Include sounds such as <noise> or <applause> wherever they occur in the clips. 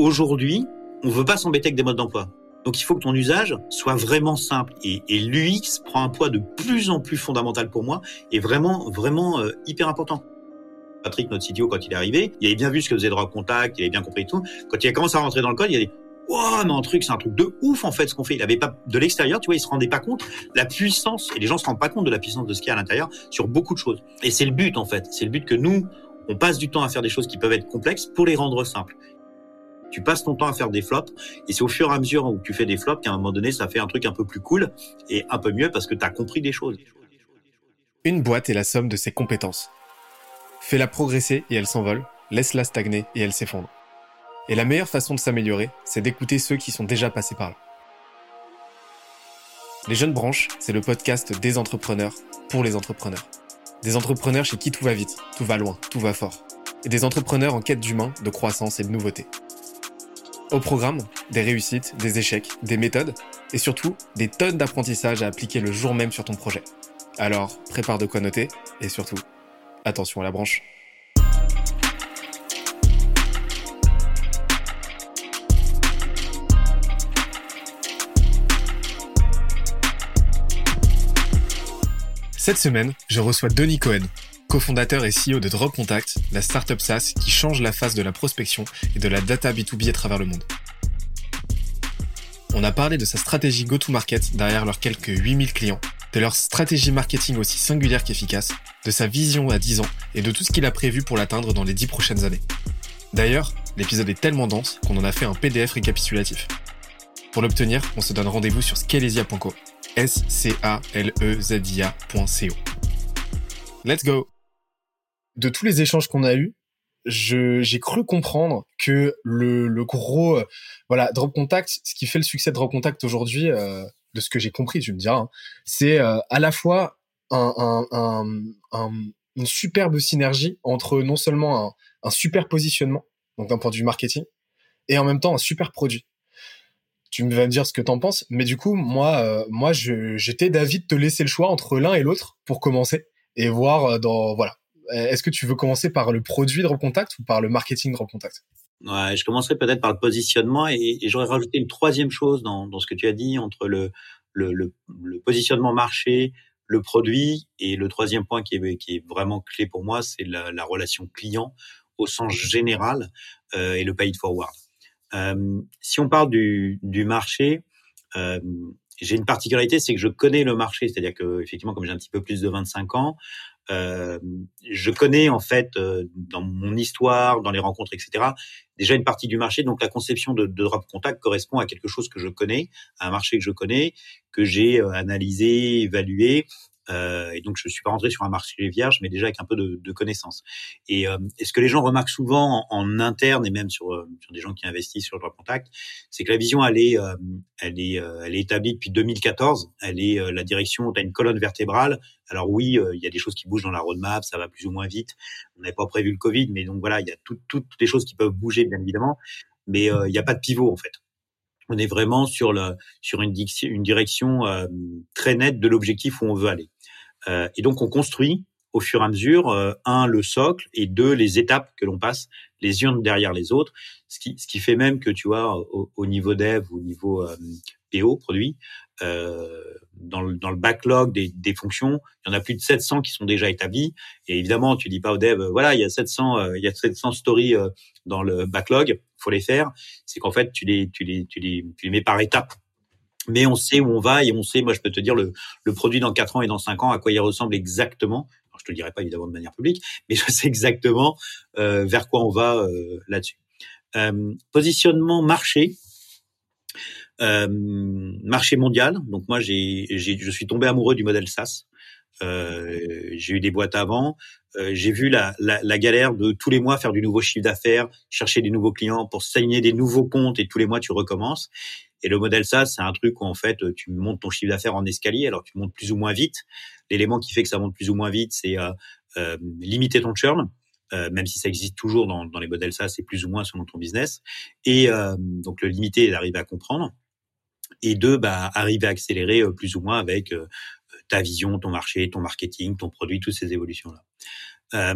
aujourd'hui, on veut pas s'embêter avec des modes d'emploi. Donc il faut que ton usage soit vraiment simple. Et, l'UX prend un poids de plus en plus fondamental pour moi et vraiment, vraiment euh, hyper important. Patrick, notre CTO, quand il est arrivé, il avait bien vu ce que faisait Drop Contact, il avait bien compris tout. Quand il a commencé à rentrer dans le code, il a dit Wow, non, un truc, c'est un truc de ouf en fait ce qu'on fait. Il avait pas de l'extérieur, tu vois, il se rendait pas compte la puissance et les gens se rendent pas compte de la puissance de ce qu'il y a à l'intérieur sur beaucoup de choses. Et c'est le but en fait, c'est le but que nous on passe du temps à faire des choses qui peuvent être complexes pour les rendre simples. Tu passes ton temps à faire des flops et c'est au fur et à mesure où tu fais des flops qu'à un moment donné ça fait un truc un peu plus cool et un peu mieux parce que tu as compris des choses. Une boîte est la somme de ses compétences. Fais-la progresser et elle s'envole, laisse-la stagner et elle s'effondre. Et la meilleure façon de s'améliorer, c'est d'écouter ceux qui sont déjà passés par là. Les Jeunes Branches, c'est le podcast des entrepreneurs pour les entrepreneurs. Des entrepreneurs chez qui tout va vite, tout va loin, tout va fort. Et des entrepreneurs en quête d'humain, de croissance et de nouveauté. Au programme, des réussites, des échecs, des méthodes et surtout des tonnes d'apprentissages à appliquer le jour même sur ton projet. Alors, prépare de quoi noter et surtout, attention à la branche. Cette semaine, je reçois Denis Cohen, cofondateur et CEO de Drop Contact, la startup SaaS qui change la face de la prospection et de la data B2B à travers le monde. On a parlé de sa stratégie go-to-market derrière leurs quelques 8000 clients, de leur stratégie marketing aussi singulière qu'efficace, de sa vision à 10 ans et de tout ce qu'il a prévu pour l'atteindre dans les 10 prochaines années. D'ailleurs, l'épisode est tellement dense qu'on en a fait un PDF récapitulatif. Pour l'obtenir, on se donne rendez-vous sur scalesia.co. s c a l e z i a.co. Let's go de tous les échanges qu'on a eus, j'ai cru comprendre que le, gros, euh, voilà, Drop Contact, ce qui fait le succès de Drop Contact aujourd'hui, euh, de ce que j'ai compris, tu me diras, hein, c'est euh, à la fois un, un, un, une superbe synergie entre non seulement un, super positionnement, donc d'un point de vue marketing, et en même temps un super produit. Tu vas me dire ce que t'en penses, mais du coup, moi, moi, j'étais d'avis de te laisser le choix entre l'un et l'autre pour commencer et voir dans, voilà, est-ce que tu veux commencer par le produit de Contact ou par le marketing de Contact je commencerai peut-être par le positionnement et, j'aurais rajouté une troisième chose dans, ce que tu as dit entre le, positionnement marché, le produit et le troisième point qui est, vraiment clé pour moi, c'est la, la, relation client au sens général euh, et le paid forward. Euh, si on parle du, marché, euh, j'ai une particularité, c'est que je connais le marché, c'est-à-dire que effectivement, comme j'ai un petit peu plus de 25 ans, euh, je connais en fait euh, dans mon histoire, dans les rencontres, etc. Déjà une partie du marché. Donc la conception de, de Drop Contact correspond à quelque chose que je connais, à un marché que je connais, que j'ai euh, analysé, évalué, euh, et donc, je suis pas rentré sur un marché vierge, mais déjà avec un peu de, de connaissances. Et, euh, ce que les gens remarquent souvent en, interne et même sur, euh, sur, des gens qui investissent sur le droit contact, c'est que la vision, elle est, euh, elle est, elle est établie depuis 2014. Elle est la direction. Tu as une colonne vertébrale. Alors oui, il y a des choses qui bougent dans la roadmap, ça va plus ou moins vite. On n'avait pas prévu le Covid, mais donc voilà, il y a toutes toutes les choses qui peuvent bouger, bien évidemment. Mais il n'y a pas de pivot en fait on est vraiment sur, sur une, une direction euh, très nette de l'objectif où on veut aller. Euh, et donc on construit au fur et à mesure, euh, un, le socle, et deux, les étapes que l'on passe les unes derrière les autres, ce qui, ce qui fait même que, tu vois, au, au niveau dev, au niveau PO, produit, dans, le, dans le backlog des, des, fonctions, il y en a plus de 700 qui sont déjà établies. Et évidemment, tu dis pas au dev, voilà, il y a 700, il y a 700 stories dans le backlog, faut les faire. C'est qu'en fait, tu les, tu les, tu les, tu les mets par étapes mais on sait où on va et on sait, moi je peux te dire le, le produit dans 4 ans et dans 5 ans, à quoi il ressemble exactement. Alors, je te le dirai pas évidemment de manière publique, mais je sais exactement euh, vers quoi on va euh, là-dessus. Euh, positionnement marché. Euh, marché mondial. Donc moi, j'ai, je suis tombé amoureux du modèle SaaS. Euh, j'ai eu des boîtes avant. Euh, j'ai vu la, la, la, galère de tous les mois faire du nouveau chiffre d'affaires, chercher des nouveaux clients pour signer des nouveaux comptes et tous les mois tu recommences. Et le modèle SaaS, c'est un truc où en fait tu montes ton chiffre d'affaires en escalier, alors tu montes plus ou moins vite. L'élément qui fait que ça monte plus ou moins vite, c'est euh, euh, limiter ton churn. Euh, même si ça existe toujours dans, dans les modèles SaaS, c'est plus ou moins selon ton business. Et donc le limiter et d'arriver à comprendre. Et deux, bah, arriver à accélérer plus ou moins avec ta vision, ton marché, ton marketing, ton produit, toutes ces évolutions-là.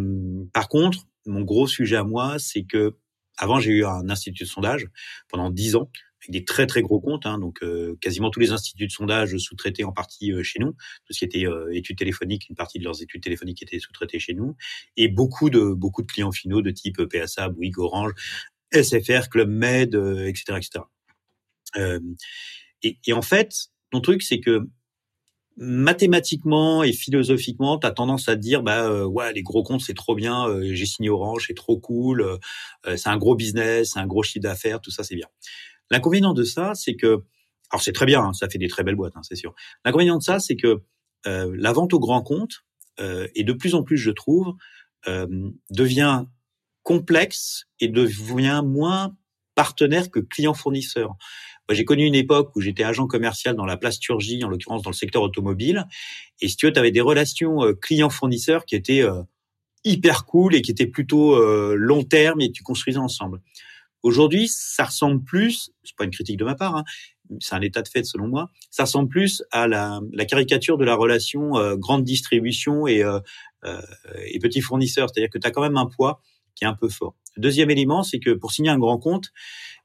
par contre, mon gros sujet à moi, c'est que Avant, j'ai eu un institut de sondage pendant dix ans avec des très très gros comptes, hein, donc euh, quasiment tous les instituts de sondage sous-traités en partie euh, chez nous, tout ce qui était euh, études téléphoniques, une partie de leurs études téléphoniques étaient sous-traitées chez nous, et beaucoup de beaucoup de clients finaux de type PSA, Bouygues, Orange, SFR, Club Med, etc., etc. Et, en fait, ton truc, c'est que mathématiquement et philosophiquement, tu as tendance à dire bah ouais, les gros comptes c'est trop bien, j'ai signé Orange, c'est trop cool, c'est un gros business, c'est un gros chiffre d'affaires, tout ça c'est bien. L'inconvénient de ça, c'est que, alors c'est très bien, hein, ça fait des très belles boîtes, hein, c'est sûr. L'inconvénient de ça, c'est que euh, la vente au grand compte, euh, et de plus en plus, je trouve, euh, devient complexe et devient moins partenaire que client-fournisseur. J'ai connu une époque où j'étais agent commercial dans la plasturgie, en l'occurrence dans le secteur automobile, et si tu veux, avais des relations euh, client-fournisseur qui étaient euh, hyper cool et qui étaient plutôt euh, long terme et tu construisais ensemble. Aujourd'hui, ça ressemble plus, c'est pas une critique de ma part, hein, c'est un état de fait selon moi, ça ressemble plus à la, caricature de la relation grande distribution et, euh, euh, et petit fournisseur. C'est-à-dire que tu as quand même un poids qui est un peu fort. Deuxième élément, c'est que pour signer un grand compte,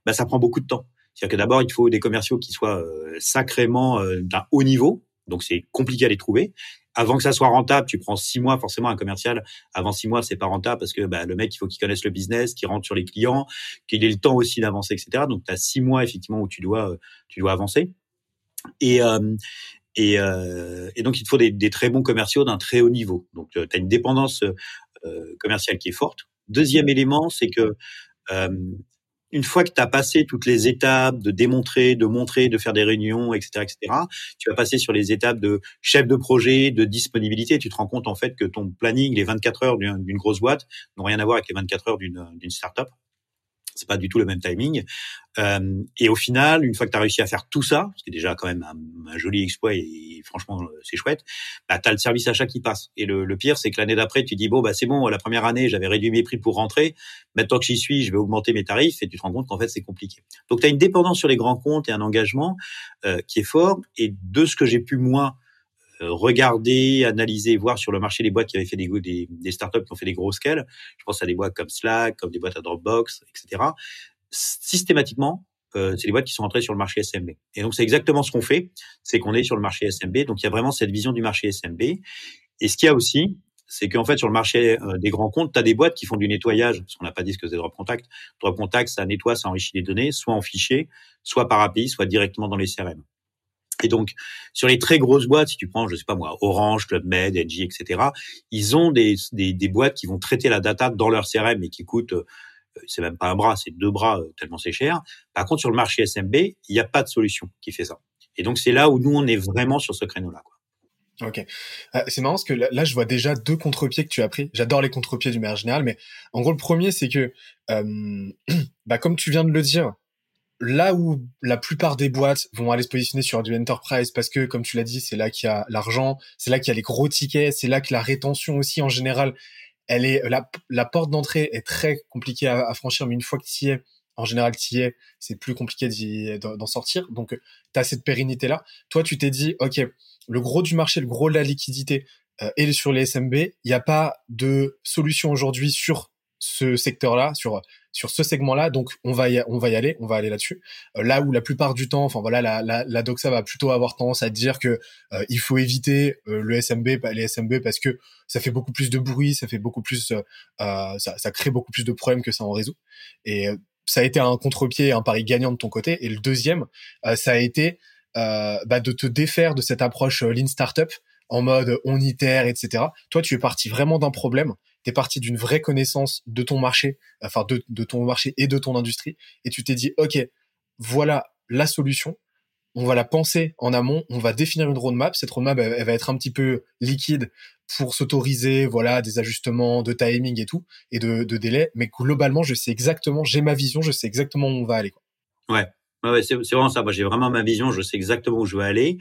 bah, ça prend beaucoup de temps. C'est-à-dire que d'abord, il faut des commerciaux qui soient euh, sacrément d'un haut niveau, donc c'est compliqué à les trouver avant que ça soit rentable, tu prends six mois forcément un commercial. Avant six mois, c'est pas rentable parce que bah, le mec, il faut qu'il connaisse le business, qu'il rentre sur les clients, qu'il ait le temps aussi d'avancer, etc. Donc, tu as six mois effectivement où tu dois, tu dois avancer. Et, euh, et, euh, et, donc, il te faut des, des très bons commerciaux d'un très haut niveau. Donc, tu as une dépendance euh, commerciale qui est forte. Deuxième élément, c'est que euh, une fois que tu as passé toutes les étapes de démontrer, de montrer, de faire des réunions, etc., etc., tu vas passer sur les étapes de chef de projet, de disponibilité. tu te rends compte en fait que ton planning, les 24 heures d'une grosse boîte, n'ont rien à voir avec les 24 heures d'une startup c'est pas du tout le même timing. Euh, et au final, une fois que tu as réussi à faire tout ça, ce qui est déjà quand même un, joli exploit et, franchement c'est chouette, bah, tu as le service achat qui passe. Et le, pire, c'est que l'année d'après, tu dis, bon, bah, c'est bon, la première année, j'avais réduit mes prix pour rentrer, maintenant que j'y suis, je vais augmenter mes tarifs, et tu te rends compte qu'en fait, c'est compliqué. Donc, tu as une dépendance sur les grands comptes et un engagement euh, qui est fort. Et de ce que j'ai pu, moi, euh, regarder, analyser, voir sur le marché les boîtes qui avaient fait des, des, des startups qui ont fait des gros scales. Je pense à des boîtes comme Slack, comme des boîtes à Dropbox, etc. Systématiquement, euh, c'est les boîtes qui sont entrées sur le marché SMB. Et donc c'est exactement ce qu'on fait, c'est qu'on est sur le marché SMB. Donc il y a vraiment cette vision du marché SMB. Et ce qu'il y a aussi, c'est qu'en fait sur le marché euh, des grands comptes, tu as des boîtes qui font du nettoyage, parce qu'on n'a pas dit ce que c'est Drop Contact. Drop Contact, ça nettoie, ça enrichit les données, soit en fichier, soit par API, soit directement dans les CRM. Et donc, sur les très grosses boîtes, si tu prends, je sais pas moi, Orange, Club Med, Engie, etc., ils ont des, des, des, boîtes qui vont traiter la data dans leur CRM et qui coûtent, c'est même pas un bras, c'est deux bras, euh, tellement c'est cher. Par contre, sur le marché SMB, il n'y a pas de solution qui fait ça. Et donc, c'est là où nous, on est vraiment sur ce créneau-là. Ok. Euh, c'est marrant parce que là, je vois déjà deux contre-pieds que tu as pris. J'adore les contre-pieds du manière général, mais en gros, le premier, c'est que, euh, <clears throat> bah, comme tu viens de le dire, là où la plupart des boîtes vont aller se positionner sur du enterprise parce que, comme tu l'as dit, c'est là qu'il y a l'argent, c'est là qu'il y a les gros tickets, c'est là que la rétention aussi en général, elle est la, porte d'entrée est très compliquée à, franchir, mais une fois que tu y es, en général tu y es, c'est plus compliqué d'en sortir. Donc tu as cette pérennité là. Toi, tu t'es dit, ok, le gros du marché, le gros de la liquidité euh, est sur les SMB. Il n'y a pas de solution aujourd'hui sur ce secteur-là, sur sur ce segment-là. Donc on va y, on va y aller, on va aller là-dessus. Euh, là où la plupart du temps, enfin voilà, la, la, la, doxa va plutôt avoir tendance à dire que euh, il faut éviter euh, le SMB, les SMB parce que ça fait beaucoup plus de bruit, ça fait beaucoup plus, ça, ça crée beaucoup plus de problèmes que ça en résout. Et ça a été un contre-pied, un pari gagnant de ton côté. Et le deuxième, ça a été bah, de te défaire de cette approche lean startup en mode on itère, etc. Toi, tu es parti vraiment d'un problème tu es parti d'une vraie connaissance de ton marché, enfin de, ton marché et de ton industrie, et tu t'es dit, OK, voilà la solution, on va la penser en amont, on va définir une roadmap. Cette roadmap, elle, va être un petit peu liquide pour s'autoriser, voilà, des ajustements de timing et tout, et de, de délai. Mais globalement, je sais exactement, j'ai ma vision, je sais exactement où on va aller. Quoi. Ouais. Ouais, c'est vraiment ça. Moi, j'ai vraiment ma vision. Je sais exactement où je veux aller.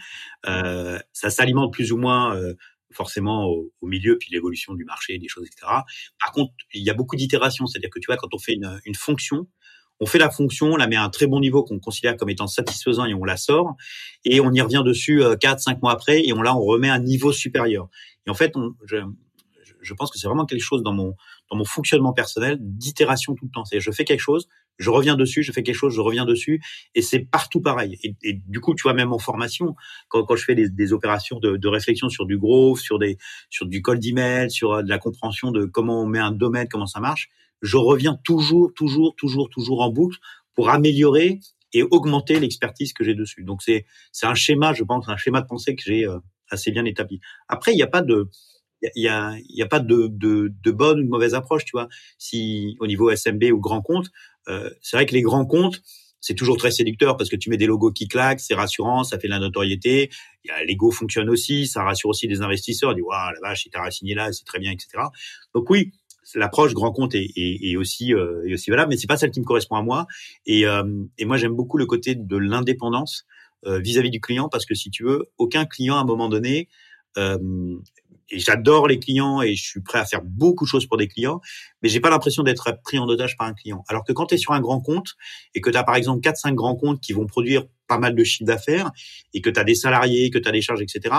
Euh, ça s'alimente plus ou moins euh, forcément au, milieu, puis l'évolution du marché, des choses, etc. Par contre, il y a beaucoup d'itérations, c'est-à-dire que tu vois, quand on fait une, une, fonction, on fait la fonction, on la met à un très bon niveau qu'on considère comme étant satisfaisant et on la sort, et on y revient dessus euh, quatre, cinq mois après, et on là on remet un niveau supérieur. Et en fait, on, je, je pense que c'est vraiment quelque chose dans mon dans mon fonctionnement personnel d'itération tout le temps. C'est je fais quelque chose, je reviens dessus, je fais quelque chose, je reviens dessus, et c'est partout pareil. Et, du coup, tu vois, même en formation, quand, je fais des, opérations de, réflexion sur du growth, sur des, sur du call d'email, sur euh, de la compréhension de comment on met un domaine, comment ça marche, je reviens toujours, toujours, toujours, toujours en boucle pour améliorer et augmenter l'expertise que j'ai dessus. Donc c'est c'est un schéma, je pense, un schéma de pensée que j'ai euh, assez bien établi. Après, il n'y a pas de il y a, y a pas de, de, bonne ou de mauvaise approche, tu vois. Si au niveau SMB ou grand compte, euh, c'est vrai que les grands comptes, c'est toujours très séducteur parce que tu mets des logos qui claquent, c'est rassurant, ça fait de la notoriété. L'ego fonctionne aussi, ça rassure aussi des investisseurs. Ils disent waouh la vache, t'as signé là, c'est très bien, etc. Donc oui, l'approche grand compte est, aussi euh, aussi valable, mais c'est pas celle qui me correspond à moi. Et, euh, moi j'aime beaucoup le côté de l'indépendance euh, vis-à-vis du client parce que si tu veux, aucun client à un moment donné et j'adore les clients et je suis prêt à faire beaucoup de choses pour des clients, mais j'ai pas l'impression d'être pris en otage par un client. Alors que quand tu es sur un grand compte et que tu as par exemple 4 5 grands comptes qui vont produire pas mal de chiffre d'affaires et que tu as des salariés, que tu as des charges etc.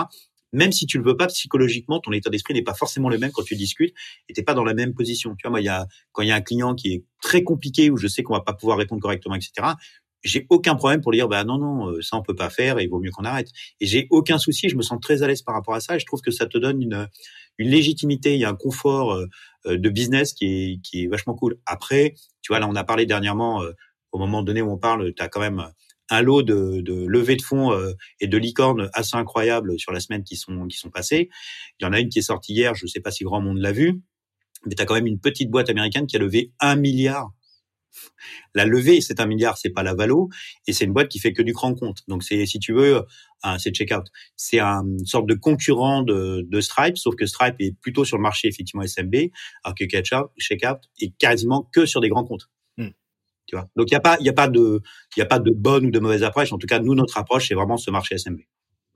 Même si tu le veux pas psychologiquement, ton état d'esprit n'est pas forcément le même quand tu discutes et t'es pas dans la même position. Tu vois, moi, il y a quand il y a un client qui est très compliqué où je sais qu'on va pas pouvoir répondre correctement, etc j'ai aucun problème pour dire bah non non euh, ça on peut pas faire et il vaut mieux qu'on arrête. Et j'ai aucun souci je me sens très à l'aise par rapport à ça et je trouve que ça te donne une une légitimité a un confort euh, euh, de business qui est qui est vachement cool. Après tu vois là on a parlé dernièrement au moment donné où on parle tu as quand même un lot de, de levées de fonds et de licornes assez incroyables sur la semaine qui sont qui sont passées. Il y en a une qui est sortie hier je sais pas si grand monde l'a vu mais tu as quand même une petite boîte américaine qui a levé un milliard la levée, c'est un milliard, c'est pas la valo, et c'est une boîte qui fait que du grand compte. Donc c'est, si tu veux, c'est Checkout. C'est une sorte de concurrent de, Stripe, sauf que Stripe est plutôt sur le marché effectivement SMB, alors que Checkout est quasiment que sur des grands comptes. Hmm. Tu vois? Donc il y a pas, il y a pas de, il y a pas de bonne ou de mauvaise approche. En tout cas, nous notre approche, c'est vraiment ce marché SMB.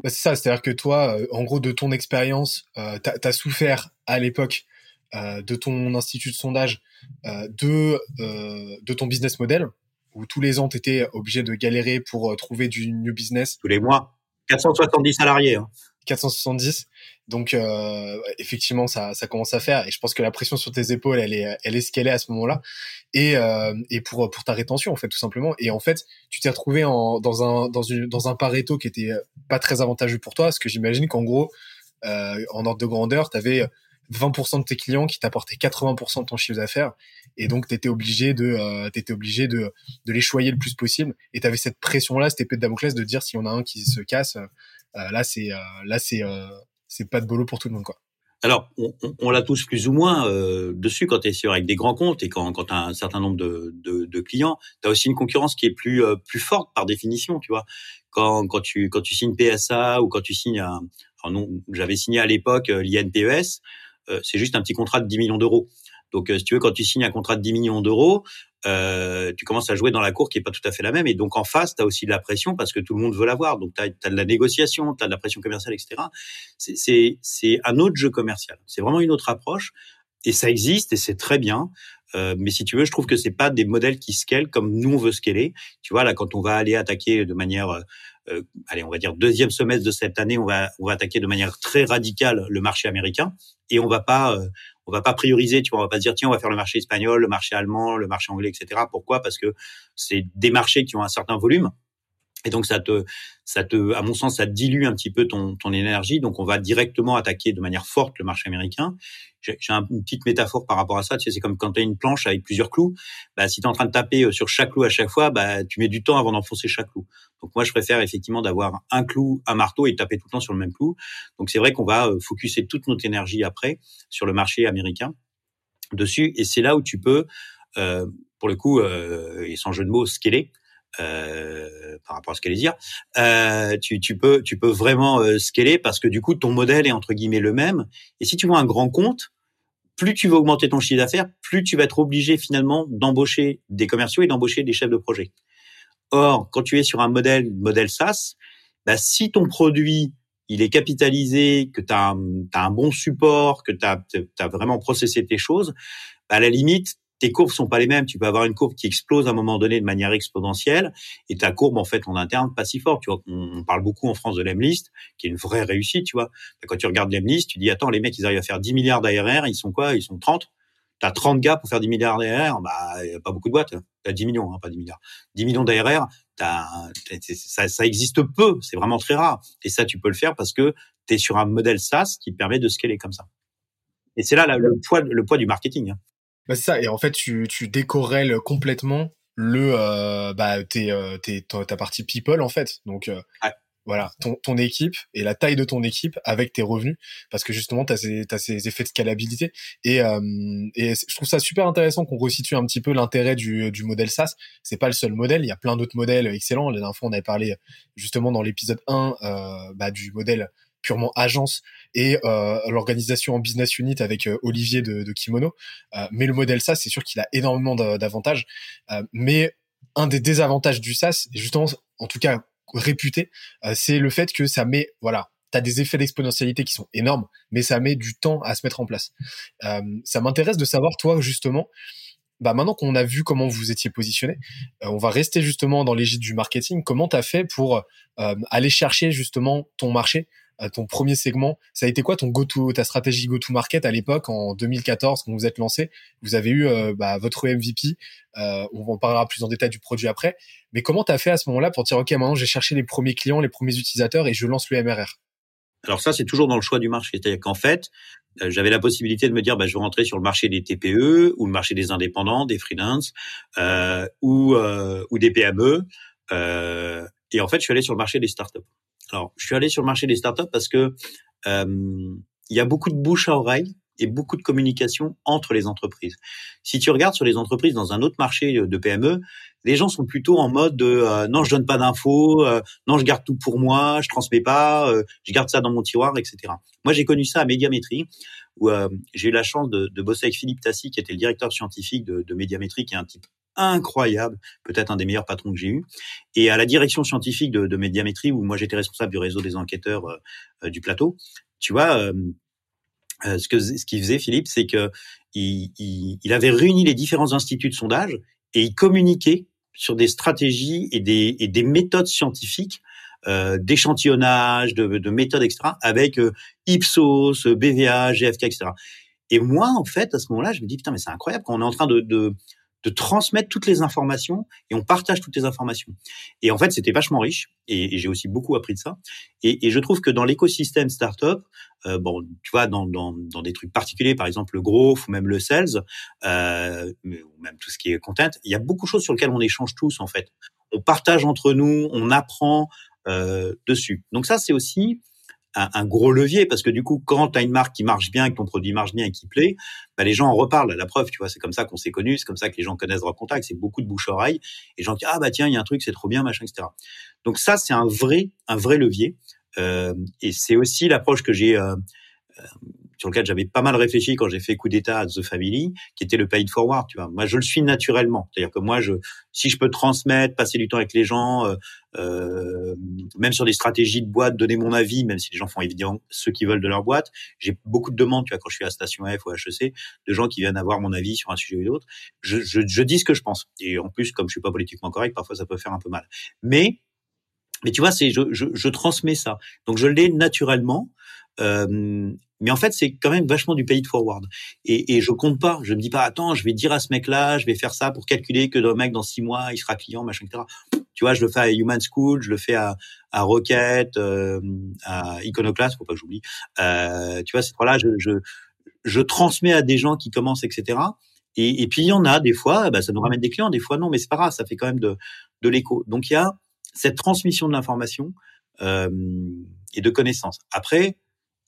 Bah, c'est ça, c'est-à-dire que toi, euh, en gros, de ton expérience, euh, tu as souffert à l'époque de ton institut de sondage, euh, de, euh, de ton business model, où tous les ans, tu étais obligé de galérer pour trouver du new business. Tous les mois. 470 salariés. 470. Hein. Donc effectivement, ça, ça commence à faire. Et je pense que la pression sur tes épaules, elle est, elle est ce qu'elle est à ce moment-là. Et, et pour pour ta rétention, en fait, tout simplement. Et en fait, tu t'es retrouvé en, dans un dans une dans un Pareto qui était pas très avantageux pour toi, parce que j'imagine qu'en gros, en ordre de grandeur, tu avais 20% de tes clients qui t'apportaient 80% de ton chiffre d'affaires et donc tu étais obligé de euh, t'étais obligé de de les choyer le plus possible et tu avais cette pression là cette épée de Damoclès de dire si on a un qui se casse euh, là c'est euh, là c'est euh, c'est pas de boulot pour tout le monde quoi. Alors, on, on, l'a tous plus ou moins euh, dessus quand tu es sur avec des grands comptes et quand, quand tu as un certain nombre de, de, de clients, tu as aussi une concurrence qui est plus plus forte par définition, tu vois. Quand, quand tu quand tu signes PSA ou quand tu signes un j'avais signé à l'époque l'INPES, euh, c'est juste un petit contrat de 10 millions d'euros. Donc, euh, si tu veux, quand tu signes un contrat de 10 millions d'euros, euh, tu commences à jouer dans la cour qui est pas tout à fait la même. Et donc, en face, tu as aussi de la pression parce que tout le monde veut l'avoir. Donc, tu as, de la négociation, tu as de la pression commerciale, etc. C'est un autre jeu commercial. C'est vraiment une autre approche. Et ça existe et c'est très bien. Euh, mais si tu veux, je trouve que c'est pas des modèles qui scalent comme nous on veut scaler. Tu vois là, quand on va aller attaquer de manière, euh, allez, on va dire deuxième semestre de cette année, on va on va attaquer de manière très radicale le marché américain et on va pas euh, on va pas prioriser. Tu vois, on va pas dire tiens on va faire le marché espagnol, le marché allemand, le marché anglais, etc. Pourquoi? Parce que c'est des marchés qui ont un certain volume et donc ça te, ça te, à mon sens, ça dilue un petit peu ton, ton énergie. Donc on va directement attaquer de manière forte le marché américain. J'ai une petite métaphore par rapport à ça. Tu sais, c'est comme quand tu as une planche avec plusieurs clous. Bah, si tu es en train de taper euh, sur chaque clou à chaque fois, bah, tu mets du temps avant d'enfoncer chaque clou. Donc moi, je préfère effectivement d'avoir un clou, un marteau et taper tout le temps sur le même clou. Donc c'est vrai qu'on va euh, focuser toute notre énergie après sur le marché américain dessus. Et c'est là où tu peux, euh, pour le coup, euh, et sans jeu de mots, scaler euh, par rapport à ce qu'elle dire, euh, tu, tu, peux, tu peux vraiment euh, scaler parce que du coup, ton modèle est entre guillemets le même. Et si tu vois un grand compte, plus tu vas augmenter ton chiffre d'affaires, plus tu vas être obligé finalement d'embaucher des commerciaux et d'embaucher des chefs de projet. Or, quand tu es sur un modèle, modèle SaaS, bah, si ton produit il est capitalisé, que tu as, un bon support, que tu as, vraiment processé tes choses, bah, à la limite, tes courbes sont pas les mêmes. Tu peux avoir une courbe qui explose à un moment donné de manière exponentielle et ta courbe, en fait, en interne, pas si forte. Tu vois, on, parle beaucoup en France de l'Emlist, qui est une vraie réussite, tu vois. Quand tu regardes l'Emlist, tu dis, attends, les mecs, ils arrivent à faire 10 milliards d'ARR, ils sont quoi? Ils sont 30. tu as 30 gars pour faire 10 milliards d'ARR, bah, y a pas beaucoup de boîtes. Tu as 10 millions, hein, pas 10 milliards. 10 millions d'ARR, ça, ça existe peu, c'est vraiment très rare. Et ça, tu peux le faire parce que tu es sur un modèle SaaS qui permet de scaler comme ça. Et c'est là, le, poids, le poids du marketing. Hein. Bah, c'est ça. Et en fait, tu, tu décorrèles complètement le euh, bah t'es, euh, t'es, ta partie people en fait. Donc euh, voilà, ton, ton équipe et la taille de ton équipe avec tes revenus, parce que justement, tu as ces, ces effets de scalabilité. Et, euh, et je trouve ça super intéressant qu'on resitue un petit peu l'intérêt du, du modèle SaaS. C'est pas le seul modèle, il y a plein d'autres modèles excellents. Les infos, on avait parlé justement dans l'épisode 1 euh, bah, du modèle purement agence et euh, l'organisation en business unit avec euh, Olivier de, Kimono. Euh, mais le modèle SaaS, c'est sûr qu'il a énormément d'avantages. Mais un des désavantages du SaaS, justement, en tout cas réputé, c'est le fait que ça met, voilà, tu as des effets d'exponentialité qui sont énormes, mais ça met du temps à se mettre en place. Ça m'intéresse de savoir, toi, justement, bah maintenant qu'on a vu comment vous étiez positionné, on va rester justement dans l'égide du marketing. Comment tu as fait pour aller chercher justement ton marché ton premier segment. Ça a été quoi ton go-to, ta stratégie go-to-market à l'époque en 2014 quand vous êtes lancé? Vous avez eu euh, bah, votre MVP. Euh, on en parlera plus en détail du produit après. Mais comment tu as fait à ce moment-là pour dire ok maintenant j'ai cherché les premiers clients, les premiers utilisateurs et je lance le MRR Alors ça c'est toujours dans le choix du marché. C'est-à-dire qu'en fait euh, j'avais la possibilité de me dire bah, je vais rentrer sur le marché des TPE ou le marché des indépendants, des freelance ou ou des PME. et en fait je suis allé sur le marché des startups. Alors, je suis allé sur le marché des startups parce que euh, il y a beaucoup de bouche à oreille et beaucoup de communication entre les entreprises. Si tu regardes sur les entreprises dans un autre marché de PME, les gens sont plutôt en mode de euh, non, je donne pas d'infos, euh, non, je garde tout pour moi, je transmets pas, euh, je garde ça dans mon tiroir, etc. Moi, j'ai connu ça à Médiamétrie, où j'ai eu la chance de, de, bosser avec Philippe Tassi, qui était le directeur scientifique de, de Médiamétrie, qui est un type incroyable, peut-être un des meilleurs patrons que j'ai eu, et à la direction scientifique de, de Médiamétrie, où moi j'étais responsable du réseau des enquêteurs euh, euh, du plateau, tu vois, euh, ce que ce qu'il faisait Philippe, c'est que il, avait réuni les différents instituts de sondage et il communiquait sur des stratégies et des, des méthodes scientifiques d'échantillonnage, de, de, méthodes, etc., avec Ipsos, BVA, GFK, etc. Et moi, en fait, à ce moment-là, je me dis, putain, mais c'est incroyable quand on est en train de, de transmettre toutes les informations et on partage toutes les informations. Et en fait, c'était vachement riche et, j'ai aussi beaucoup appris de ça. Et, je trouve que dans l'écosystème startup, euh, bon, tu vois, dans, dans, dans, des trucs particuliers, par exemple le growth ou même le sales, euh, ou même tout ce qui est content, il y a beaucoup de choses sur lesquelles on échange tous en fait. On partage entre nous, on apprend euh, dessus. Donc ça, c'est aussi un, gros levier parce que du coup, quand tu as une marque qui marche bien, que ton produit marche bien et qui plaît, bah, les gens en reparlent. La preuve, tu vois, c'est comme ça qu'on s'est connus, c'est comme ça que les gens connaissent Contact, c'est beaucoup de bouche-oreille. Et les gens disent, ah bah tiens, il y a un truc, c'est trop bien, machin, etc. Donc ça, c'est un vrai, un vrai levier. Euh, et c'est aussi l'approche que j'ai euh, euh sur lequel j'avais pas mal réfléchi quand j'ai fait coup d'état à The Family, qui était le paid forward. Tu vois, moi je le suis naturellement. C'est-à-dire que moi, je, si je peux transmettre, passer du temps avec les gens, euh, euh, même sur des stratégies de boîte, donner mon avis, même si les gens font évidemment ce qu'ils veulent de leur boîte. J'ai beaucoup de demandes, tu vois, quand je suis à Station F ou HEC, de gens qui viennent avoir mon avis sur un sujet ou l'autre. Je, je, je dis ce que je pense. Et en plus, comme je suis pas politiquement correct, parfois ça peut faire un peu mal. Mais mais tu vois, c'est je, je, je, transmets ça. Donc je l'ai naturellement. Euh, mais en fait, c'est quand même vachement du pay it forward. Et, et je compte pas. Je me dis pas, attends, je vais dire à ce mec-là, je vais faire ça pour calculer que le mec dans six mois, il sera client, machin, etc. Tu vois, je le fais à Human School, je le fais à, à Rocket, euh, à Iconoclast, faut pas que j'oublie. Euh, tu vois, ces trois-là, je, je, je transmets à des gens qui commencent, etc. Et, et puis il y en a des fois, bah, ça nous ramène des clients, des fois non, mais c'est pas grave, ça fait quand même de, de l'écho. Donc il y a cette transmission de l'information euh, et de connaissances. Après,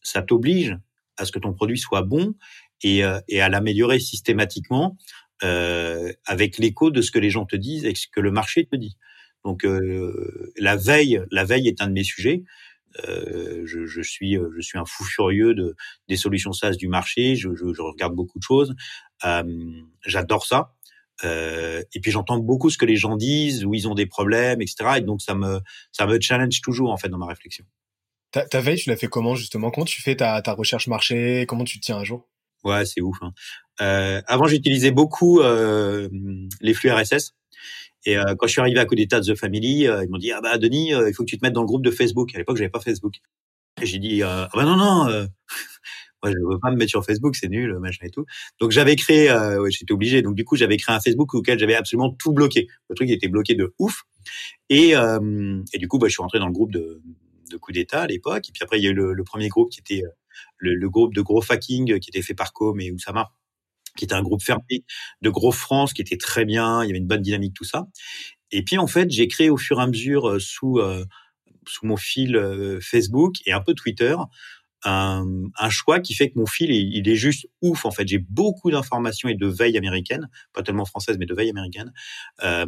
ça t'oblige à ce que ton produit soit bon et, euh, à l'améliorer systématiquement euh, avec l'écho de ce que les gens te disent et ce que le marché te dit. Donc euh, la veille, la veille est un de mes sujets. Je, suis, je suis un fou furieux de des solutions SaaS du marché. Je, regarde beaucoup de choses. J'adore ça. Et puis j'entends beaucoup ce que les gens disent, où ils ont des problèmes, etc. Et donc ça me ça me challenge toujours en fait dans ma réflexion. Ta, veille, tu l'as fait comment justement? Comment tu fais ta, recherche marché? Comment tu te tiens à jour? Ouais, c'est ouf. Hein. Euh, avant, j'utilisais beaucoup euh, les flux RSS. Et euh, quand je suis arrivé à coup d'état de The Family, ils m'ont dit ah bah Denis, il faut que tu te mettes dans le groupe de Facebook. À l'époque, j'avais pas Facebook. Et j'ai dit ah bah non non, <laughs> Moi, je veux pas me mettre sur Facebook, c'est nul, machin et tout. Donc j'avais créé, j'étais obligé. Donc du coup, j'avais créé un Facebook auquel j'avais absolument tout bloqué. Le truc était bloqué de ouf. Et, et du coup, bah, je suis rentré dans le groupe de, de coup d'État à l'époque. Et puis après, il y a eu le, premier groupe qui était le, le, groupe de gros fucking qui était fait par Com et Oussama qui était un groupe fermé de gros France, qui était très bien, il y avait une bonne dynamique, tout ça. Et puis en fait, j'ai créé au fur et à mesure euh, sous euh, sous mon fil euh, Facebook et un peu Twitter un, choix qui fait que mon fil il, est juste ouf. En fait, j'ai beaucoup d'informations et de veille américaine, pas tellement française, mais de veille américaine euh,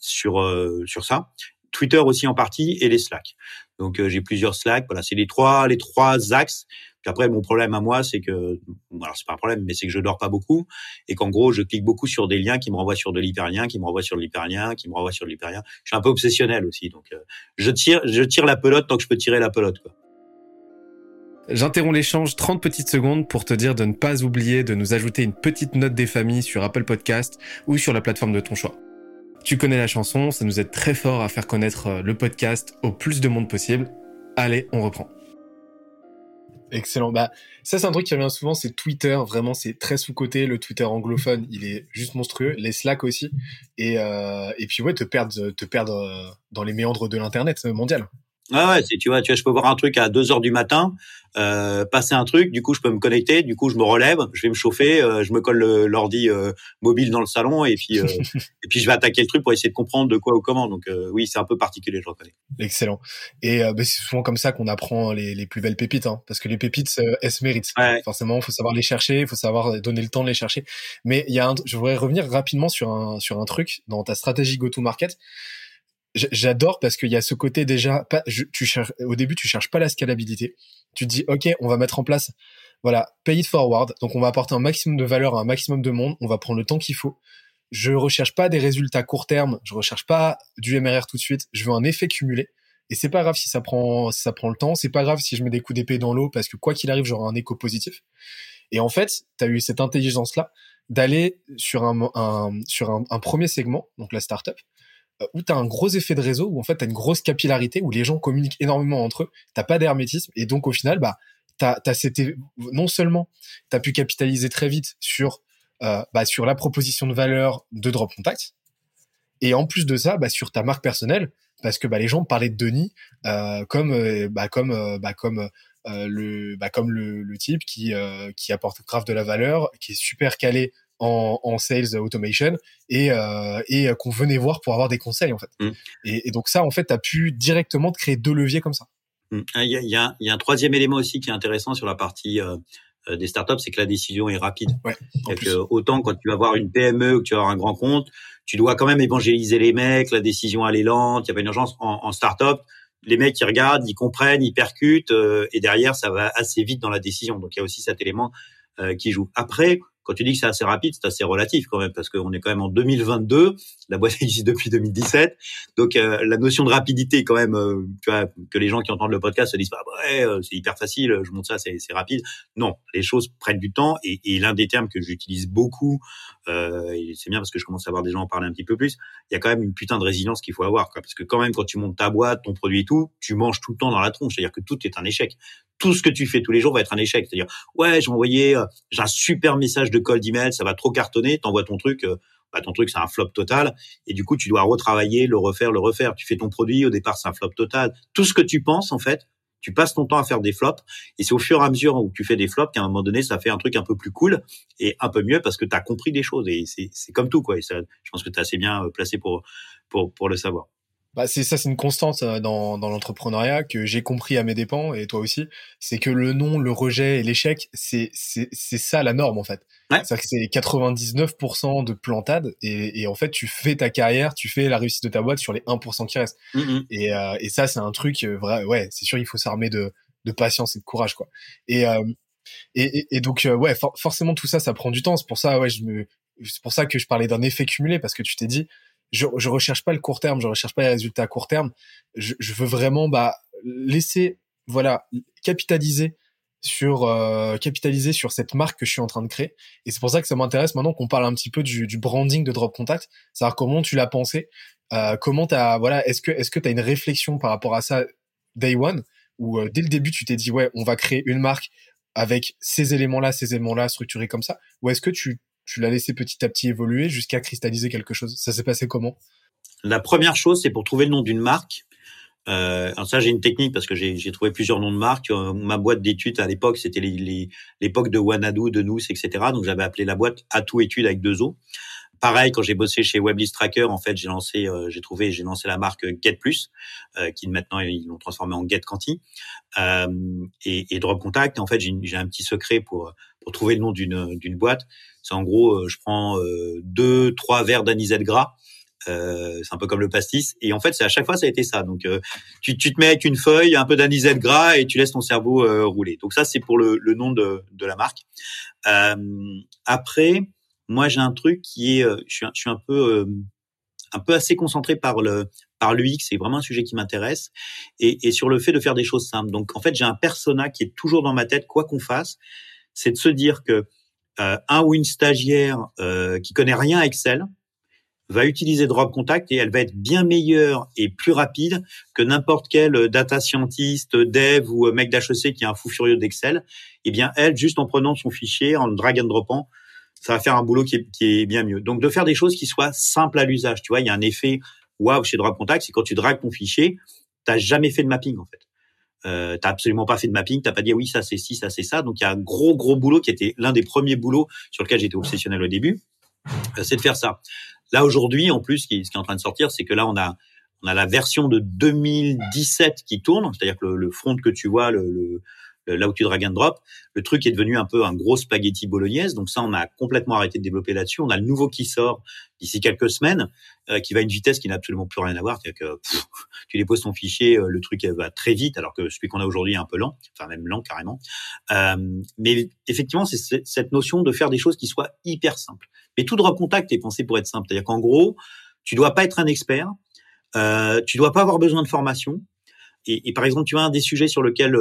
sur sur ça. Twitter aussi en partie et les Slack. Donc j'ai plusieurs Slack. Voilà, c'est les trois les trois axes puis après, mon problème à moi, c'est que, alors c'est pas un problème, mais c'est que je dors pas beaucoup et qu'en gros, je clique beaucoup sur des liens qui me renvoient sur de l'hyperlien, qui me renvoient sur de l'hyperlien, qui me renvoient sur de l'hyperlien. Je suis un peu obsessionnel aussi, donc euh, je tire, je tire la pelote tant que je peux tirer la pelote. J'interromps l'échange 30 petites secondes pour te dire de ne pas oublier de nous ajouter une petite note des familles sur Apple Podcast ou sur la plateforme de ton choix. Tu connais la chanson, ça nous aide très fort à faire connaître euh, le podcast au plus de monde possible. Allez, on reprend. Excellent. Bah, ça, c'est un truc qui revient souvent, c'est Twitter. Vraiment, c'est très sous-côté. Le Twitter anglophone, il est juste monstrueux. Les Slack aussi. Et, euh, et puis, ouais, te perdre, te perdre euh, dans les méandres de l'Internet mondial. Ah ouais, tu vois, tu vois, je peux voir un truc à 2 heures du matin, euh, passer un truc, du coup je peux me connecter, du coup je me relève, je vais me chauffer, euh, je me colle l'ordi euh, mobile dans le salon et puis euh, <laughs> et puis je vais attaquer le truc pour essayer de comprendre de quoi ou comment. Donc oui, c'est un peu particulier, je reconnais. Excellent. Et bah, c'est souvent comme ça qu'on apprend les, les plus belles pépites, hein, parce que les pépites, elles se méritent. Forcément, il faut savoir les chercher, il faut savoir donner le temps de les chercher. Mais il y a, un, je voudrais revenir rapidement sur un sur un truc dans ta stratégie go-to-market j'adore parce qu'il y a ce côté déjà pas tu cherches au début tu cherches pas la scalabilité. Tu te dis ok on va mettre en place voilà pay it forward. Donc on va apporter un maximum de valeur à un maximum de monde. On va prendre le temps qu'il faut. Je recherche pas des résultats court terme. Je recherche pas du MRR tout de suite. Je veux un effet cumulé. Et c'est pas grave si ça prend si ça prend le temps. C'est pas grave si je mets des coups d'épée dans l'eau parce que quoi qu'il arrive j'aurai un écho positif. Et en fait tu as eu cette intelligence là d'aller sur un, sur un, premier segment donc la startup où tu as un gros effet de réseau, où en fait tu as une grosse capillarité, où les gens communiquent énormément entre eux, t'as pas d'hermétisme, et donc au final, bah, t'as, t'as non seulement tu as pu capitaliser très vite sur, euh, bah, sur la proposition de valeur de Drop Contact, et en plus de ça, bah, sur ta marque personnelle, parce que bah, les gens parlaient de Denis euh, comme, euh, bah, comme, euh, bah, comme le, bah, comme le, le type qui, qui apporte grave de la valeur, qui est super calé en, en sales automation et, euh, et qu'on venait voir pour avoir des conseils en fait. Mm. Et, et, donc ça en fait, tu as pu directement te créer deux leviers comme ça. Mm. Ah, il y, a, y, a, y, a, un troisième élément aussi qui est intéressant sur la partie euh, euh des startups, c'est que la décision est rapide. Ouais, autant quand tu vas voir une PME ou que tu vas avoir un grand compte, tu dois quand même évangéliser les mecs, la décision elle est lente, il y a pas une urgence. En, en startup, les mecs ils regardent, ils comprennent, ils percutent, euh, et derrière ça va assez vite dans la décision. Donc il y a aussi cet élément euh, qui joue. Après, quand tu dis que c'est assez rapide, c'est assez relatif quand même, parce qu'on est quand même en 2022, la boîte <laughs> existe depuis 2017, donc euh, la notion de rapidité quand même, euh, tu vois, que les gens qui entendent le podcast se disent bah, ouais, euh, c'est hyper facile, je montre ça, c'est rapide. Non, les choses prennent du temps, et, et l'un des termes que j'utilise beaucoup, et c'est bien parce que je commence à voir des gens en parler un petit peu plus, il y a quand même une putain de résilience qu'il faut avoir, quoi, parce que quand même quand tu montes ta boîte, ton produit et tout, tu manges tout le temps dans la tronche, c'est-à-dire que tout est un échec tout ce que tu fais tous les jours va être un échec. C'est-à-dire, ouais, j'ai envoyé, j'ai un super message de cold email, ça va trop cartonner, t'envoies ton truc, euh, bah, ton truc c'est un flop total, et du coup tu dois retravailler, le refaire, le refaire. Tu fais ton produit, au départ c'est un flop total. Tout ce que tu penses en fait, tu passes ton temps à faire des flops, et c'est au fur et à mesure où tu fais des flops qu'à un moment donné ça fait un truc un peu plus cool et un peu mieux parce que tu as compris des choses, et c'est comme tout quoi. Et ça, je pense que tu es assez bien euh, placé pour pour pour le savoir. Bah c'est ça, c'est une constante euh, dans, dans l'entrepreneuriat que j'ai compris à mes dépens et toi aussi. C'est que le non, le rejet et l'échec, c'est c'est c'est ça la norme en fait. Ouais. C'est que c'est 99% de plantade et, et en fait tu fais ta carrière, tu fais la réussite de ta boîte sur les 1% qui restent. Mm-hmm. Et euh, et ça c'est un truc euh, vrai. Ouais, c'est sûr il faut s'armer de de patience et de courage quoi. Et euh, et, et, donc ouais forcément tout ça ça prend du temps. C'est pour ça ouais je me c'est pour ça que je parlais d'un effet cumulé parce que tu t'es dit je, je recherche pas le court terme, je recherche pas les résultats à court terme. Je, je veux vraiment bah laisser voilà capitaliser sur euh, capitaliser sur cette marque que je suis en train de créer. Et c'est pour ça que ça m'intéresse maintenant qu'on parle un petit peu du, du branding de Drop Contact, savoir comment tu l'as pensé, euh, comment t'as voilà, est-ce que est-ce que t'as une réflexion par rapport à ça day one ou euh, dès le début tu t'es dit ouais on va créer une marque avec ces éléments-là, ces éléments-là structurés comme ça, ou est-ce que tu tu l'as laissé petit à petit évoluer jusqu'à cristalliser quelque chose Ça s'est passé comment? La première chose, c'est pour trouver le nom d'une marque. Euh, alors ça, j'ai une technique parce que j'ai trouvé plusieurs noms de marques. Ma boîte d'études à l'époque, c'était l'époque de Wanadu, de Nous, etc. Donc j'avais appelé la boîte Atout Études avec deux O. Pareil, quand j'ai bossé chez Weblist Tracker, en fait, j'ai lancé, euh, j'ai trouvé, j'ai lancé la marque Get Plus, euh, qui maintenant ils l'ont transformé en Get Quanti, euh, et, et Drop Contact. en fait, j'ai un petit secret pour pour trouver le nom d'une boîte. C'est en gros, euh, je prends deux, trois verres d'anisette gras. Euh, c'est un peu comme le pastis. Et en fait, c'est à chaque fois, ça a été ça. Donc, tu, te mets avec une feuille, un peu d'anisette gras et tu laisses ton cerveau rouler. Donc ça, c'est pour le, nom de, la marque. après, moi, j'ai un truc qui est, euh, je suis, un peu, euh, un peu assez concentré par le, par l'UX. C'est vraiment un sujet qui m'intéresse et sur le fait de faire des choses simples. Donc, en fait, j'ai un persona qui est toujours dans ma tête, quoi qu'on fasse, c'est de se dire que euh, un ou une stagiaire euh, qui connaît rien à Excel va utiliser Drop Contact et elle va être bien meilleure et plus rapide que n'importe quel data scientist, dev ou mec d'HEC qui est un fou furieux d'Excel. Eh bien, elle, juste en prenant son fichier, en drag and dropant, ça va faire un boulot qui est, qui est bien mieux. Donc de faire des choses qui soient simples à l'usage. Tu vois, il y a un effet waouh chez Drop Contact, c'est quand tu dragues ton fichier, t'as jamais fait de mapping en fait. Euh, t'as absolument pas fait de mapping, t'as pas dit oui ça c'est ci, ça c'est ça. Donc il y a un gros gros boulot qui était l'un des premiers boulots sur lequel j'étais obsessionnel au début, euh, c'est de faire ça. Là aujourd'hui en plus, ce qui, ce qui est en train de sortir, c'est que là on a on a la version de 2017 qui tourne, c'est-à-dire que le, le, front que tu vois, le, le là où tu drag and drop, le truc est devenu un peu un gros spaghetti bolognaise. Donc ça, on a complètement arrêté de développer là-dessus. On a le nouveau qui sort d'ici quelques semaines, euh, qui va à une vitesse qui n'a absolument plus rien à voir. C'est-à-dire que tu déposes ton fichier, euh, le truc va très vite, alors que celui qu'on a aujourd'hui est un peu lent, enfin même lent carrément. mais effectivement, c'est cette notion de faire des choses qui soient hyper simples. Mais tout drop contact est pensé pour être simple. C'est-à-dire qu'en gros, tu dois pas être un expert, euh, tu dois pas avoir besoin de formation. Et, et, par exemple, tu as un des sujets sur lequel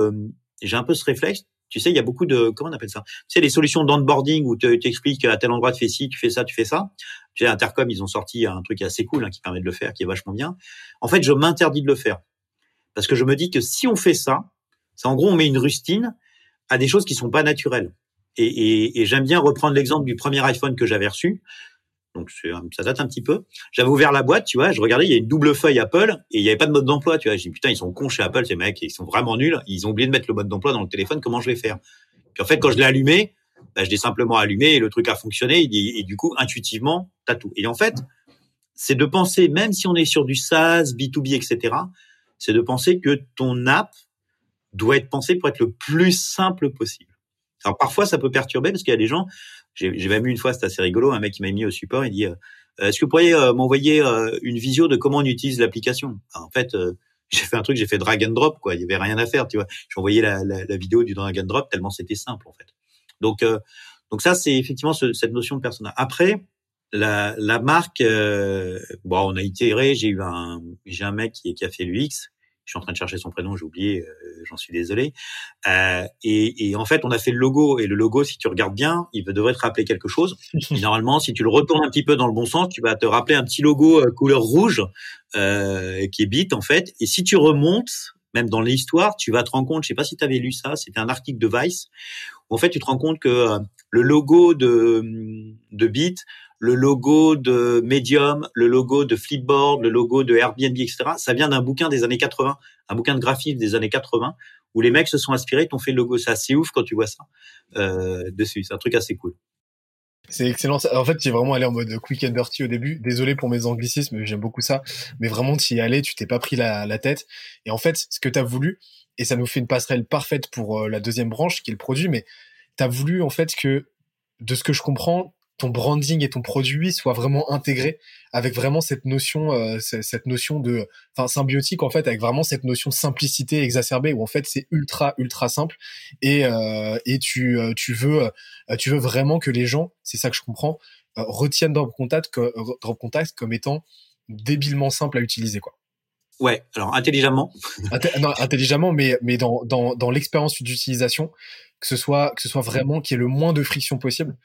j'ai un peu ce réflexe. Tu sais, il y a beaucoup de comment on appelle ça? Tu sais, les solutions d'onboarding où tu expliques à tel endroit tu fais ci, tu fais ça, tu fais ça. Tu sais, Intercom, ils ont sorti un truc assez cool hein, qui permet de le faire, qui est vachement bien. En fait, je m'interdis de le faire parce que je me dis que si on fait ça, c'est en gros on met une rustine à des choses qui sont pas naturelles. Et, et j'aime bien reprendre l'exemple du premier iPhone que j'avais reçu donc ça date un petit peu. J'avais ouvert la boîte, tu vois, je regardais, il y a une double feuille Apple et il n'y avait pas de mode d'emploi, tu vois. J'ai dit putain, ils sont cons chez Apple ces mecs, ils sont vraiment nuls. Ils ont oublié de mettre le mode d'emploi dans le téléphone. Comment je vais faire? Puis en fait, quand je l'ai allumé, bah, je l'ai simplement allumé et le truc a fonctionné. Et, du coup, intuitivement, t'as tout. Et en fait, c'est de penser, même si on est sur du SaaS, B2B, etc., c'est de penser que ton app doit être pensée pour être le plus simple possible. Alors parfois, ça peut perturber parce qu'il y a des gens, j'ai même eu une fois, c'était assez rigolo, un mec qui m'a mis au support, il dit euh, Est-ce que vous pourriez euh, m'envoyer euh, une visio de comment on utilise l'application? En fait, <laughs> j'ai fait un truc, j'ai fait drag and drop, quoi. Il y avait rien à faire, tu vois. J'ai envoyé la, la, la, vidéo du drag and drop tellement c'était simple, en fait. Donc, donc ça, c'est effectivement ce, cette notion de personnage. Après, la, la marque, bon, on a itéré. J'ai eu un, j'ai un mec qui, qui a fait l'UX je suis en train de chercher son prénom, j'ai oublié, euh, j'en suis désolé. Euh, et, et, en fait, on a fait le logo, et le logo, si tu regardes bien, il devrait te rappeler quelque chose. Et <laughs> normalement, si tu le retournes un petit peu dans le bon sens, tu vas te rappeler un petit logo euh, couleur rouge euh, qui est bit en fait. Et si tu remontes, même dans l'histoire, tu vas te rendre compte, je sais pas si tu avais lu ça, c'était un article de Vice, où en fait, tu te rends compte que euh, le logo de, de Bit le logo de Medium, le logo de Flipboard, le logo de Airbnb, etc. Ça vient d'un bouquin des années 80, un bouquin de graphisme des années 80, où les mecs se sont inspirés, t'ont fait le logo. C'est assez ouf quand tu vois ça euh, dessus. C'est un truc assez cool. C'est excellent. En fait, j'ai vraiment allé en mode quick and dirty au début. Désolé pour mes anglicismes, j'aime beaucoup ça. Mais vraiment, tu y allais, tu t'es pas pris la, la, tête. Et en fait, ce que tu as voulu, et ça nous fait une passerelle parfaite pour euh, la deuxième branche qui est le produit, mais tu as voulu en fait que, de ce que je comprends, ton branding et ton produit soient vraiment intégrés avec vraiment cette notion euh, cette notion de enfin symbiotique en fait avec vraiment cette notion de simplicité exacerbée où en fait c'est ultra ultra simple et euh, et tu euh, tu veux tu veux vraiment que les gens c'est ça que je comprends retiennent Drop Contact Drop Contact comme étant débilement simple à utiliser quoi. Ouais, alors intelligemment. <laughs> non, intelligemment, mais mais dans dans dans l'expérience d'utilisation, que ce soit que ce soit vraiment qu'il y ait le moins de friction possible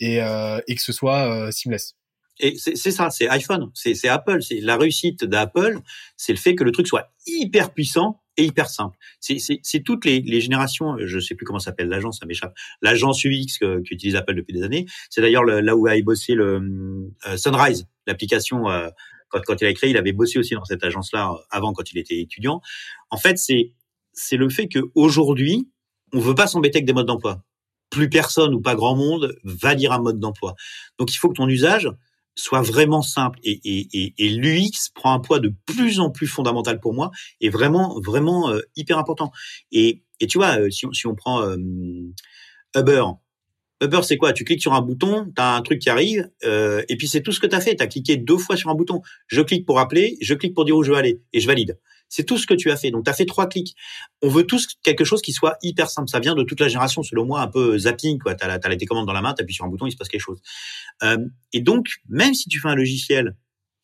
et, euh, et que ce soit euh, seamless. Et c'est ça, c'est iPhone, c'est Apple, c'est la réussite d'Apple, c'est le fait que le truc soit hyper puissant et hyper simple. C'est toutes les, les, générations, je sais plus comment s'appelle l'agence, ça m'échappe, l'agence UX qu'utilise Apple depuis des années. C'est d'ailleurs là où a bossé le euh, Sunrise, l'application. Euh, quand, quand il a créé, il avait bossé aussi dans cette agence-là euh, avant, quand il était étudiant. En fait, c'est c'est le fait qu'aujourd'hui, on veut pas s'embêter avec des modes d'emploi. Plus personne ou pas grand monde va dire un mode d'emploi. Donc, il faut que ton usage soit vraiment simple et, l'UX prend un poids de plus en plus fondamental pour moi et vraiment vraiment euh, hyper important. Et, et tu vois, euh, si, on, si on prend euh, Uber, Uber c'est quoi? Tu cliques sur un bouton, tu as un truc qui arrive et puis c'est tout ce que tu as fait. Tu as cliqué deux fois sur un bouton. Je clique pour appeler, je clique pour dire où je veux aller et je valide. C'est tout ce que tu as fait. Donc, tu as fait trois clics. On veut tous quelque chose qui soit hyper simple. Ça vient de toute la génération, selon moi, un peu zapping. Tu as, as la télécommande dans la main, tu appuies sur un bouton, il se passe quelque chose. Euh, et donc, même si tu fais un logiciel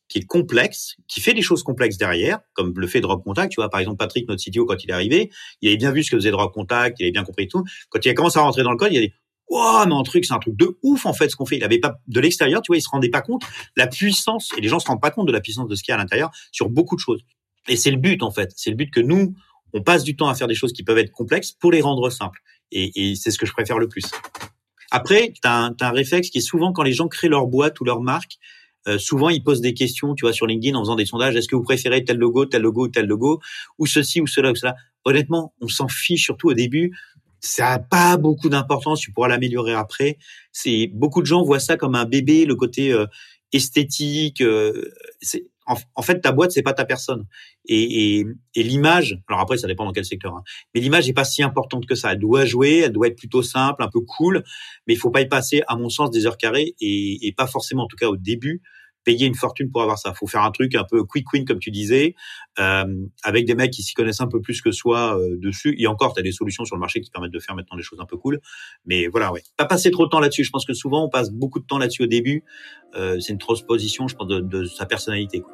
qui est complexe, qui fait des choses complexes derrière, comme le fait Drop Contact. Tu vois, par exemple, Patrick, notre CTO, quand il est arrivé, il avait bien vu ce que faisait Drop Contact, il avait bien compris tout. Quand il a commencé à rentrer dans le code, il a dit, Wow, mais un truc, c'est un truc de ouf en fait ce qu'on fait. Il avait pas de l'extérieur, tu vois, il se rendait pas compte la puissance et les gens se rendent pas compte de la puissance de ce qu'il y a à l'intérieur sur beaucoup de choses. Et c'est le but, en fait. C'est le but que nous, on passe du temps à faire des choses qui peuvent être complexes pour les rendre simples. Et, et c'est ce que je préfère le plus. Après, tu as, un réflexe qui est souvent quand les gens créent leur boîte ou leur marque, euh, souvent ils posent des questions, tu vois, sur LinkedIn en faisant des sondages. Est-ce que vous préférez tel logo, tel logo, tel logo, ou ceci ou cela ou cela? Honnêtement, on s'en fiche surtout au début. Ça n'a pas beaucoup d'importance. Tu pourras l'améliorer après. C'est beaucoup de gens voient ça comme un bébé, le côté euh, esthétique. Euh, en, fait, ta boîte, c'est pas ta personne. Et, l'image, alors après, ça dépend dans quel secteur, hein, mais l'image n'est pas si importante que ça. Elle doit jouer, elle doit être plutôt simple, un peu cool, mais il faut pas y passer, à mon sens, des heures carrées et pas forcément, en tout cas au début, payer une fortune pour avoir ça. Faut faire un truc un peu quick win comme tu disais, euh, avec des mecs qui s'y connaissent un peu plus que soi euh, dessus. Et encore, tu as des solutions sur le marché qui permettent de faire maintenant des choses un peu cool. Mais voilà, ouais. Pas passer trop de temps là-dessus. Je pense que souvent on passe beaucoup de temps là-dessus au début. Euh, c'est une transposition, je pense, de, de sa personnalité. Quoi.